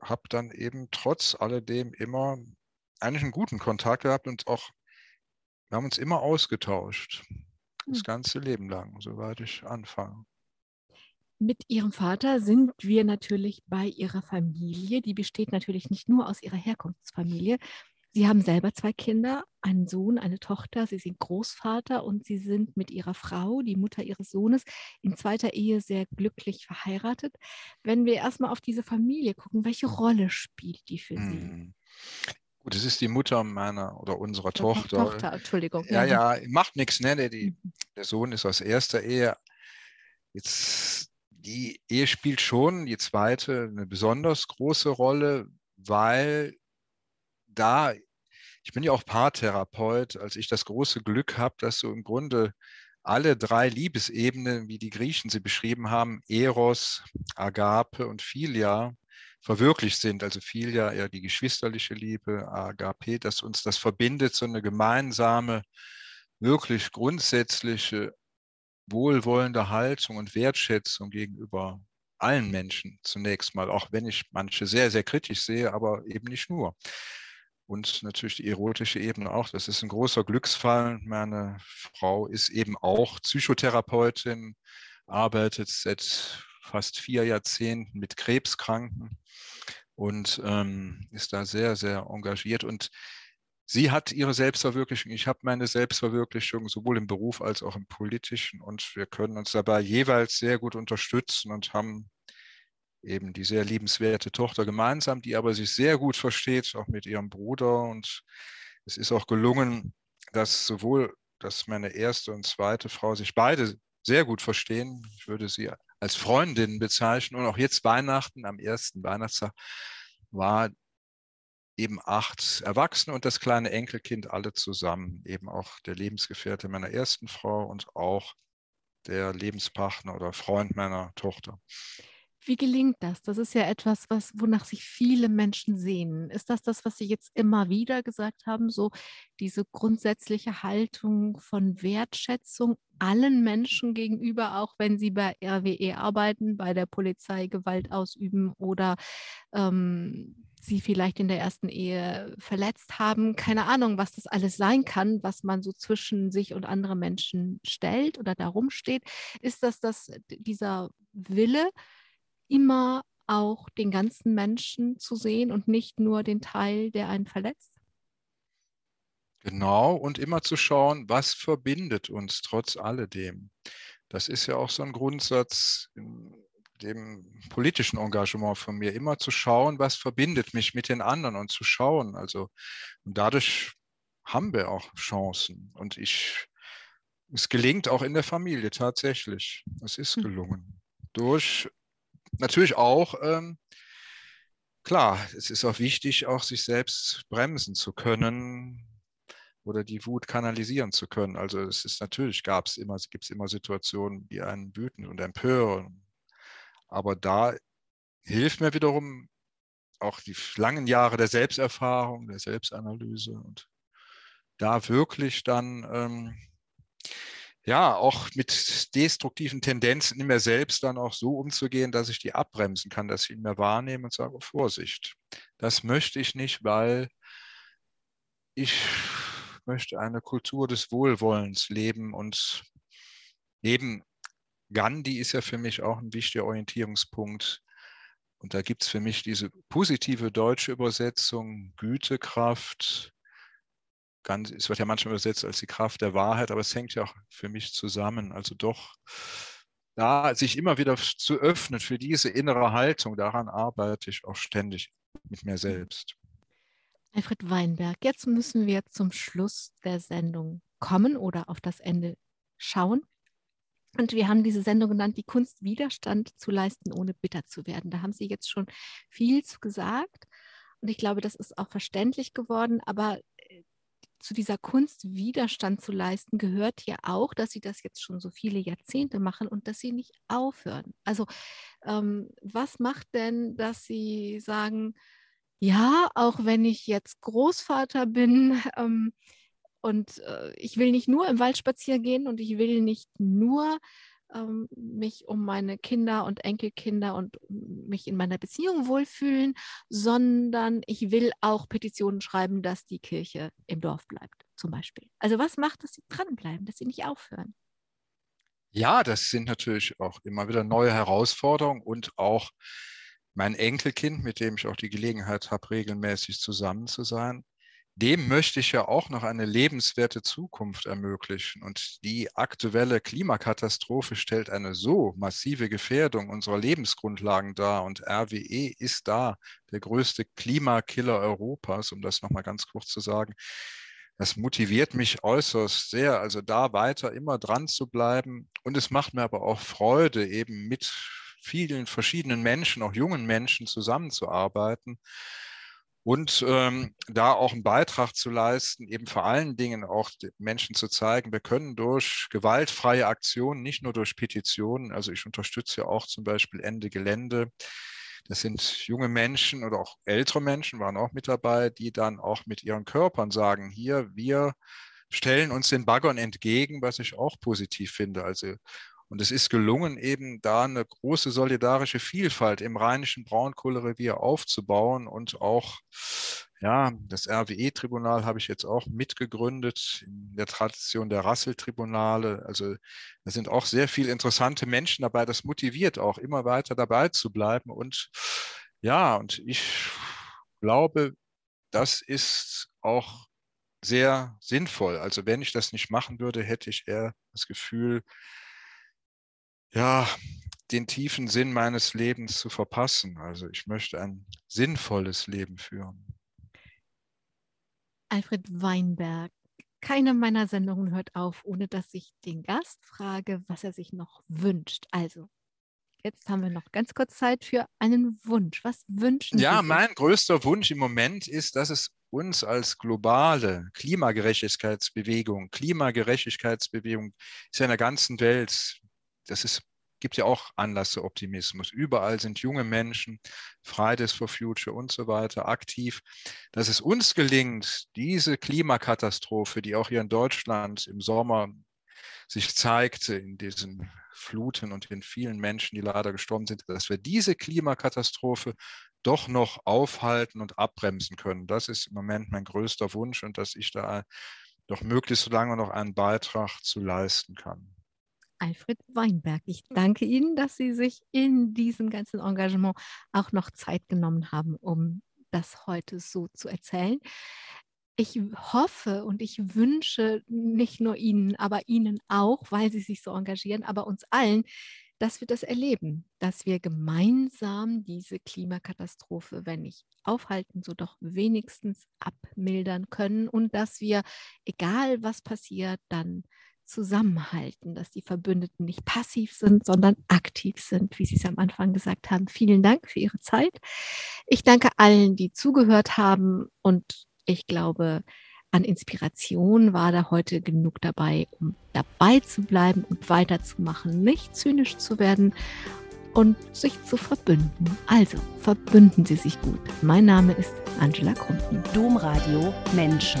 habe dann eben trotz alledem immer eigentlich einen guten Kontakt gehabt und auch, wir haben uns immer ausgetauscht. Das hm. ganze Leben lang, soweit ich anfange. Mit Ihrem Vater sind wir natürlich bei Ihrer Familie. Die besteht natürlich nicht nur aus Ihrer Herkunftsfamilie, Sie haben selber zwei Kinder, einen Sohn, eine Tochter. Sie sind Großvater und Sie sind mit Ihrer Frau, die Mutter Ihres Sohnes, in zweiter Ehe sehr glücklich verheiratet. Wenn wir erstmal auf diese Familie gucken, welche Rolle spielt die für Sie? Hm. Gut, es ist die Mutter meiner oder unserer oder Tochter. Tochter, Entschuldigung. Ja, ja, macht nichts, ne? Der, die, mhm. der Sohn ist aus erster Ehe. Jetzt, die Ehe spielt schon, die zweite, eine besonders große Rolle, weil da ich bin ja auch Paartherapeut, als ich das große Glück habe, dass so im Grunde alle drei Liebesebenen, wie die Griechen sie beschrieben haben, Eros, Agape und Philia, verwirklicht sind. Also Philia eher die geschwisterliche Liebe, Agape, dass uns das verbindet, so eine gemeinsame, wirklich grundsätzliche, wohlwollende Haltung und Wertschätzung gegenüber allen Menschen zunächst mal, auch wenn ich manche sehr, sehr kritisch sehe, aber eben nicht nur und natürlich die erotische Ebene auch. Das ist ein großer Glücksfall. Meine Frau ist eben auch Psychotherapeutin, arbeitet seit fast vier Jahrzehnten mit Krebskranken und ähm, ist da sehr, sehr engagiert. Und sie hat ihre Selbstverwirklichung, ich habe meine Selbstverwirklichung sowohl im Beruf als auch im politischen und wir können uns dabei jeweils sehr gut unterstützen und haben eben die sehr liebenswerte Tochter gemeinsam, die aber sich sehr gut versteht, auch mit ihrem Bruder. Und es ist auch gelungen, dass sowohl dass meine erste und zweite Frau sich beide sehr gut verstehen. Ich würde sie als Freundin bezeichnen. Und auch jetzt Weihnachten, am ersten Weihnachtstag, war eben acht Erwachsene und das kleine Enkelkind alle zusammen, eben auch der Lebensgefährte meiner ersten Frau und auch der Lebenspartner oder Freund meiner Tochter. Wie gelingt das? Das ist ja etwas, was, wonach sich viele Menschen sehnen. Ist das das, was Sie jetzt immer wieder gesagt haben? So diese grundsätzliche Haltung von Wertschätzung allen Menschen gegenüber, auch wenn sie bei RWE arbeiten, bei der Polizei Gewalt ausüben oder ähm, sie vielleicht in der ersten Ehe verletzt haben. Keine Ahnung, was das alles sein kann, was man so zwischen sich und andere Menschen stellt oder darum steht. Ist das, das dieser Wille, immer auch den ganzen Menschen zu sehen und nicht nur den Teil, der einen verletzt? Genau, und immer zu schauen, was verbindet uns trotz alledem. Das ist ja auch so ein Grundsatz in dem politischen Engagement von mir, immer zu schauen, was verbindet mich mit den anderen und zu schauen. Also, und dadurch haben wir auch Chancen. Und ich, es gelingt auch in der Familie tatsächlich. Es ist hm. gelungen. Durch natürlich auch, ähm, klar, es ist auch wichtig, auch sich selbst bremsen zu können oder die Wut kanalisieren zu können. Also es ist natürlich, gab es immer, gibt es immer Situationen, die einen wüten und empören. Aber da hilft mir wiederum auch die langen Jahre der Selbsterfahrung, der Selbstanalyse und da wirklich dann ähm, ja, auch mit destruktiven Tendenzen in mir selbst dann auch so umzugehen, dass ich die abbremsen kann, dass ich ihn mehr wahrnehme und sage, Vorsicht, das möchte ich nicht, weil ich möchte eine Kultur des Wohlwollens leben und neben Gandhi ist ja für mich auch ein wichtiger Orientierungspunkt. Und da gibt es für mich diese positive deutsche Übersetzung, Gütekraft, ganz, es wird ja manchmal übersetzt als die Kraft der Wahrheit, aber es hängt ja auch für mich zusammen. Also doch da sich immer wieder zu öffnen für diese innere Haltung, daran arbeite ich auch ständig mit mir selbst. Alfred Weinberg, jetzt müssen wir zum Schluss der Sendung kommen oder auf das Ende schauen. Und wir haben diese Sendung genannt, die Kunst Widerstand zu leisten, ohne bitter zu werden. Da haben Sie jetzt schon viel zu gesagt. Und ich glaube, das ist auch verständlich geworden. Aber zu dieser Kunst Widerstand zu leisten, gehört ja auch, dass sie das jetzt schon so viele Jahrzehnte machen und dass sie nicht aufhören. Also ähm, was macht denn, dass sie sagen, ja, auch wenn ich jetzt Großvater bin ähm, und äh, ich will nicht nur im Wald spazieren gehen und ich will nicht nur ähm, mich um meine Kinder und Enkelkinder und mich in meiner Beziehung wohlfühlen, sondern ich will auch Petitionen schreiben, dass die Kirche im Dorf bleibt, zum Beispiel. Also was macht, dass sie dranbleiben, dass sie nicht aufhören? Ja, das sind natürlich auch immer wieder neue Herausforderungen und auch mein Enkelkind, mit dem ich auch die Gelegenheit habe, regelmäßig zusammen zu sein, dem möchte ich ja auch noch eine lebenswerte Zukunft ermöglichen. Und die aktuelle Klimakatastrophe stellt eine so massive Gefährdung unserer Lebensgrundlagen dar. Und RWE ist da der größte Klimakiller Europas, um das nochmal ganz kurz zu sagen. Das motiviert mich äußerst sehr, also da weiter immer dran zu bleiben. Und es macht mir aber auch Freude, eben mit vielen verschiedenen Menschen, auch jungen Menschen zusammenzuarbeiten und ähm, da auch einen Beitrag zu leisten, eben vor allen Dingen auch Menschen zu zeigen, wir können durch gewaltfreie Aktionen, nicht nur durch Petitionen, also ich unterstütze ja auch zum Beispiel Ende Gelände, das sind junge Menschen oder auch ältere Menschen waren auch mit dabei, die dann auch mit ihren Körpern sagen, hier, wir stellen uns den Baggern entgegen, was ich auch positiv finde. Also und es ist gelungen, eben da eine große solidarische Vielfalt im rheinischen Braunkohlerevier aufzubauen und auch, ja, das RWE-Tribunal habe ich jetzt auch mitgegründet in der Tradition der Rassel-Tribunale. Also da sind auch sehr viele interessante Menschen dabei. Das motiviert auch, immer weiter dabei zu bleiben und Ja, und ich glaube, das ist auch sehr sinnvoll. Also wenn ich das nicht machen würde, hätte ich eher das Gefühl, ja, den tiefen Sinn meines Lebens zu verpassen. Also ich möchte ein sinnvolles Leben führen. Alfred Weinberg, keine meiner Sendungen hört auf, ohne dass ich den Gast frage, was er sich noch wünscht. Also, jetzt haben wir noch ganz kurz Zeit für einen Wunsch. Was wünschen ja, Sie? Ja, mein größter Wunsch im Moment ist, dass es uns als globale Klimagerechtigkeitsbewegung, Klimagerechtigkeitsbewegung ist ja in der ganzen Welt, das ist gibt ja auch Anlass zu Optimismus. Überall sind junge Menschen, Fridays for Future und so weiter aktiv. Dass es uns gelingt, diese Klimakatastrophe, die auch hier in Deutschland im Sommer sich zeigte, in diesen Fluten und den vielen Menschen, die leider gestorben sind, dass wir diese Klimakatastrophe doch noch aufhalten und abbremsen können. Das ist im Moment mein größter Wunsch und dass ich da doch möglichst lange noch einen Beitrag zu leisten kann. Alfred Weinberg. Ich danke Ihnen, dass Sie sich in diesem ganzen Engagement auch noch Zeit genommen haben, um das heute so zu erzählen. Ich hoffe und ich wünsche nicht nur Ihnen, aber Ihnen auch, weil Sie sich so engagieren, aber uns allen, dass wir das erleben, dass wir gemeinsam diese Klimakatastrophe, wenn nicht aufhalten, so doch wenigstens abmildern können und dass wir, egal was passiert, dann zusammenhalten, dass die Verbündeten nicht passiv sind, sondern aktiv sind, wie Sie es am Anfang gesagt haben. Vielen Dank für Ihre Zeit. Ich danke allen, die zugehört haben und ich glaube, an Inspiration war da heute genug dabei, um dabei zu bleiben und weiterzumachen, nicht zynisch zu werden und sich zu verbünden. Also verbünden Sie sich gut. Mein Name ist Angela Krumpen. Domradio Menschen.